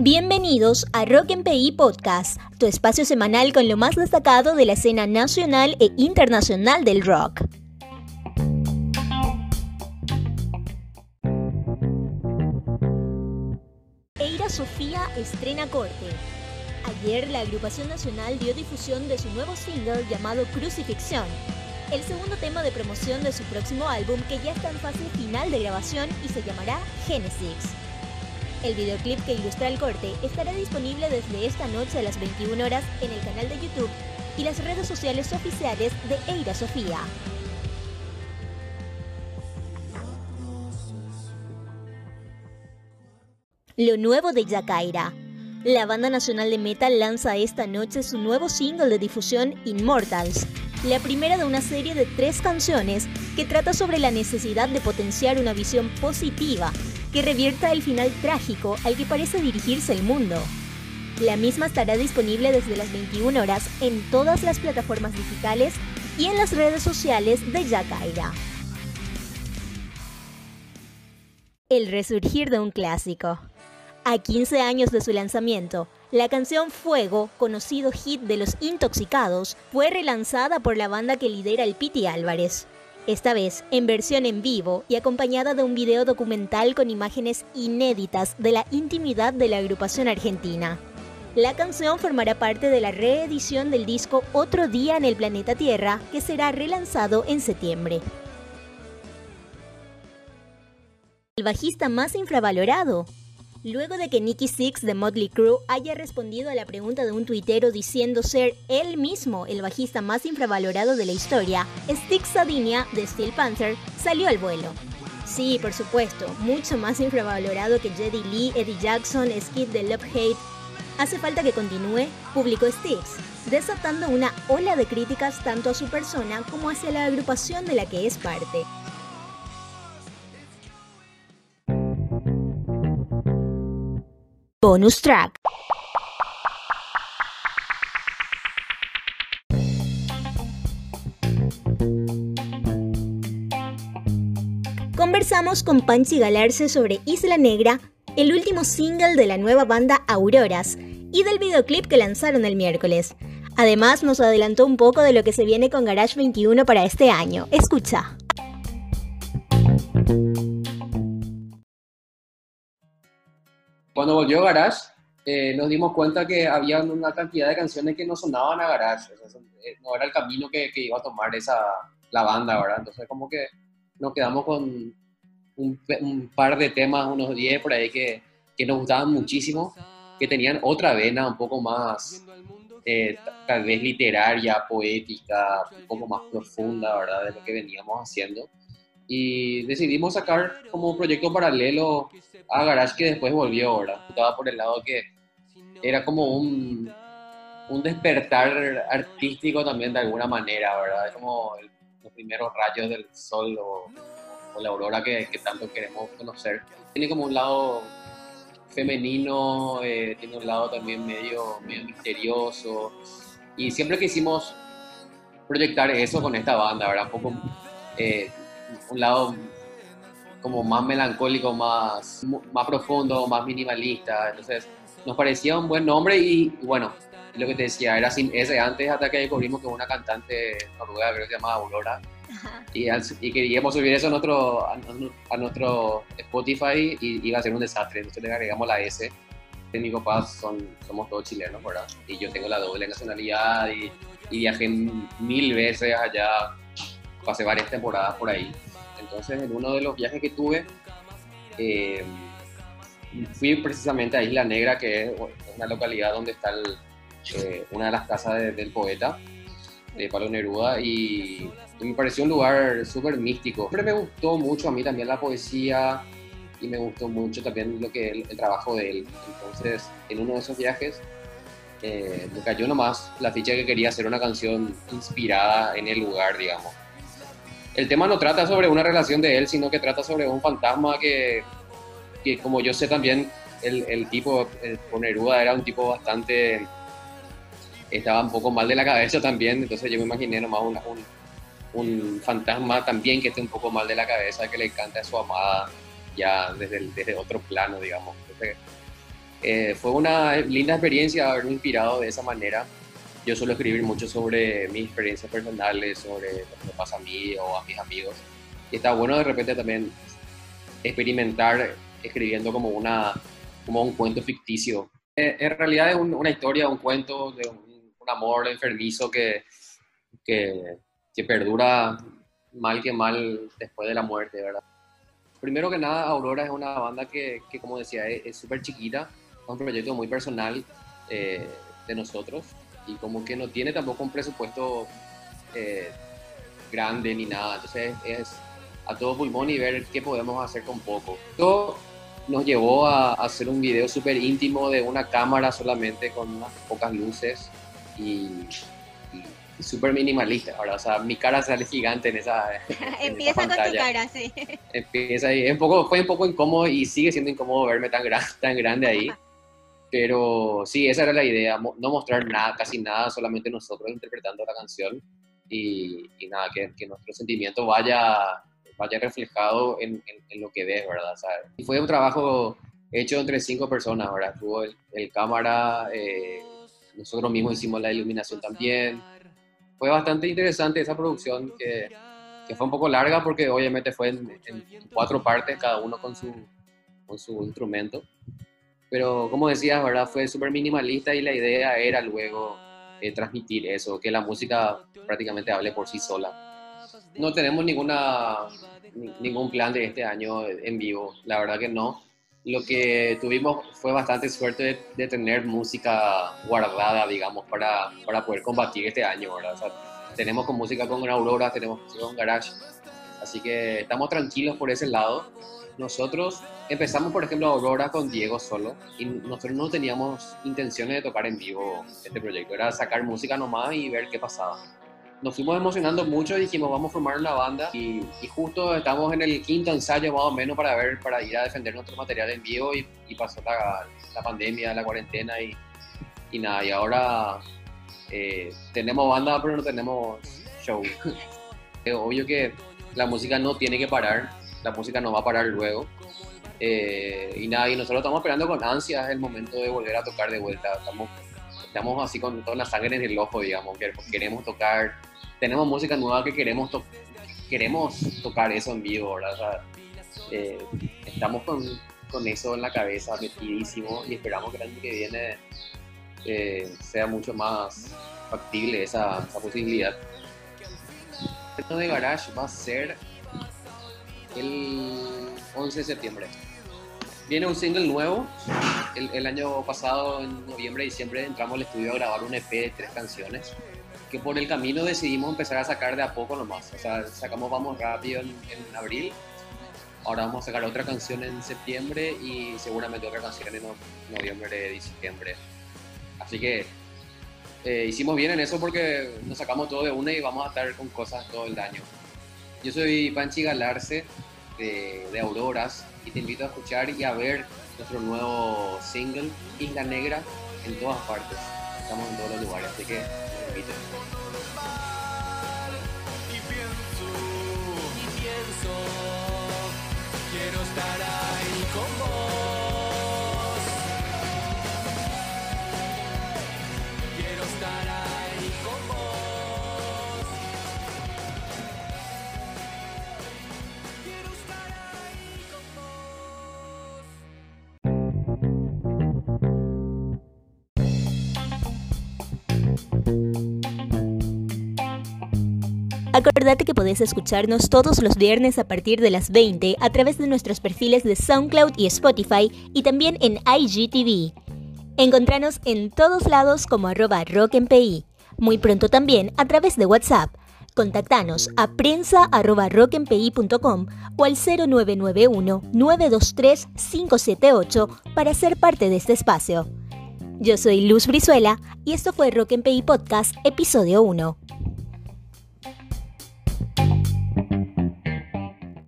Bienvenidos a Rock en PI Podcast, tu espacio semanal con lo más destacado de la escena nacional e internacional del rock. Eira Sofía estrena corte. Ayer la agrupación nacional dio difusión de su nuevo single llamado Crucifixión, el segundo tema de promoción de su próximo álbum que ya está en fase final de grabación y se llamará Genesis. El videoclip que ilustra el corte estará disponible desde esta noche a las 21 horas en el canal de YouTube y las redes sociales oficiales de Eira Sofía. Lo nuevo de Yakaira. La banda nacional de metal lanza esta noche su nuevo single de difusión Immortals, la primera de una serie de tres canciones que trata sobre la necesidad de potenciar una visión positiva que revierta el final trágico al que parece dirigirse el mundo. La misma estará disponible desde las 21 horas en todas las plataformas digitales y en las redes sociales de Yakaira. El resurgir de un clásico. A 15 años de su lanzamiento, la canción Fuego, conocido hit de Los Intoxicados, fue relanzada por la banda que lidera el Piti Álvarez. Esta vez en versión en vivo y acompañada de un video documental con imágenes inéditas de la intimidad de la agrupación argentina. La canción formará parte de la reedición del disco Otro Día en el Planeta Tierra, que será relanzado en septiembre. El bajista más infravalorado, Luego de que Nicky Six de Motley Crue haya respondido a la pregunta de un tuitero diciendo ser él mismo el bajista más infravalorado de la historia, Stick Sadinia de Steel Panther salió al vuelo. Sí, por supuesto, mucho más infravalorado que Jedi Lee, Eddie Jackson, Skid de Love Hate. Hace falta que continúe, publicó Styx, desatando una ola de críticas tanto a su persona como hacia la agrupación de la que es parte. Bonus track. Conversamos con Panchi Galarse sobre Isla Negra, el último single de la nueva banda Auroras, y del videoclip que lanzaron el miércoles. Además, nos adelantó un poco de lo que se viene con Garage 21 para este año. Escucha. Cuando volvió Garage, eh, nos dimos cuenta que había una cantidad de canciones que no sonaban a Garage. Eh, no era el camino que, iba a tomar esa, la banda, ¿verdad? Entonces, como que nos quedamos con un, par de temas, unos 10 por ahí, que, que, nos gustaban muchísimo, que tenían otra vena un poco más, eh, tal vez literaria, poética, un poco más profunda, ¿verdad? De lo que veníamos haciendo y decidimos sacar como un proyecto paralelo a Garage que después volvió ahora. Estaba por el lado que era como un, un despertar artístico también de alguna manera, ¿verdad? como los primeros rayos del sol o, la aurora que, que, tanto queremos conocer. Tiene como un lado femenino, eh, tiene un lado también medio, medio misterioso. Y siempre quisimos proyectar eso con esta banda, ¿verdad? Un poco eh, un lado como más melancólico, más, más profundo, más minimalista. Entonces, nos parecía un buen nombre y, bueno, lo que te decía, era sin ese antes hasta que descubrimos que una cantante noruega, creo que se llama Aurora, y, y, queríamos subir eso a nuestro, a, nuestro Spotify y iba a ser un desastre. Entonces le agregamos la S. Mi papá son, somos todos chilenos, ¿verdad? Y yo tengo la doble nacionalidad y, y viajé mil veces allá pasé varias temporadas por ahí. Entonces, en uno de los viajes que tuve, eh, fui precisamente a Isla Negra, que es una localidad donde está eh, una de las casas del poeta, de Palo Neruda, y, me pareció un lugar súper místico. Siempre me gustó mucho a mí también la poesía y me gustó mucho también lo que el, trabajo de él. Entonces, en uno de esos viajes, eh, me cayó nomás la ficha que quería hacer una canción inspirada en el lugar, digamos el tema no trata sobre una relación de él, sino que trata sobre un fantasma que, como yo sé también, el, el tipo, el Neruda era un tipo bastante, estaba un poco mal de la cabeza también, entonces yo me imaginé nomás un, un, fantasma también que esté un poco mal de la cabeza, que le encanta a su amada ya desde, desde otro plano, digamos. Eh, fue una linda experiencia haberme inspirado de esa manera. Yo suelo escribir mucho sobre mis experiencias personales, sobre lo que me pasa a mí o a mis amigos. Y está bueno de repente también experimentar escribiendo como, una, como un cuento ficticio. Eh, en realidad es una historia, un cuento de un, amor enfermizo que, que, que perdura mal que mal después de la muerte, ¿verdad? Primero que nada, Aurora es una banda que, que como decía, es súper chiquita, es un proyecto muy personal eh, de nosotros y como que no tiene tampoco un presupuesto eh, grande ni nada, entonces es a todo pulmón y ver qué podemos hacer con poco. Esto nos llevó a, hacer un video súper íntimo de una cámara solamente con unas pocas luces y súper minimalista, ahora, o sea, mi cara sale gigante en esa. Empieza con tu cara, sí. Empieza ahí. Es un poco, fue un poco incómodo y sigue siendo incómodo verme tan, gran, tan grande ahí. Pero sí, esa era la idea, no mostrar nada, casi nada, solamente nosotros interpretando la canción y, y nada, que, que, nuestro sentimiento vaya, vaya reflejado en, en, lo que ves, ¿verdad? Sea, y fue un trabajo hecho entre cinco personas, ¿verdad? Tuvo el, el cámara, eh, nosotros mismos hicimos la iluminación también, fue bastante interesante esa producción que, que, fue un poco larga porque obviamente fue en, cuatro partes, cada uno con su, con su instrumento. Pero como decías, ¿verdad? Fue súper minimalista y la idea era luego eh, transmitir eso, que la música prácticamente hable por sí sola. No tenemos ninguna, ningún plan de este año en vivo, la verdad que no lo que tuvimos fue bastante suerte de, tener música guardada, digamos, para, para, poder combatir este año, ¿verdad? O sea, tenemos con música con Aurora, tenemos música con Garage, así que estamos tranquilos por ese lado. Nosotros empezamos, por ejemplo, Aurora con Diego solo y nosotros no teníamos intenciones de tocar en vivo este proyecto, era sacar música nomás y ver qué pasaba nos fuimos emocionando mucho y dijimos, vamos a formar una banda. Y, justo estamos en el quinto ensayo más o menos para ver, para ir a defender nuestro material en vivo y, pasó la, la, pandemia, la cuarentena y, y nada. Y ahora eh, tenemos banda, pero no tenemos show. obvio que la música no tiene que parar, la música no va a parar luego. Eh, y nada, y nosotros estamos esperando con ansias el momento de volver a tocar de vuelta. Estamos, así con toda la sangre en el ojo, digamos, que queremos tocar tenemos música nueva que queremos, queremos tocar eso en vivo. Eh, estamos con, con, eso en la cabeza, metidísimo, y esperamos que el año que viene eh, sea mucho más factible esa, esa posibilidad. De Garage va a ser el 11 de septiembre. Viene un single nuevo. El, el año pasado, en noviembre y diciembre, entramos al estudio a grabar un EP de tres canciones que por el camino decidimos empezar a sacar de a poco nomás. O sea, sacamos Vamos Rápido en, abril, ahora vamos a sacar otra canción en septiembre y seguramente otra canción en noviembre, diciembre. Así que eh, hicimos bien en eso porque nos sacamos todo de una y vamos a estar con cosas todo el año. Yo soy Panchi Galarce de, de Auroras y te invito a escuchar y a ver nuestro nuevo single Isla Negra en todas partes. Estamos en todos los lugares, así que quiero estar Acordate que podés escucharnos todos los viernes a partir de las 20 a través de nuestros perfiles de SoundCloud y Spotify y también en IGTV. Encontranos en todos lados como arroba rockmpi. Muy pronto también a través de WhatsApp. Contactanos a prensa.rockmpi.com o al 0991-923-578 para ser parte de este espacio. Yo soy Luz Brizuela y esto fue Rock Podcast, episodio 1.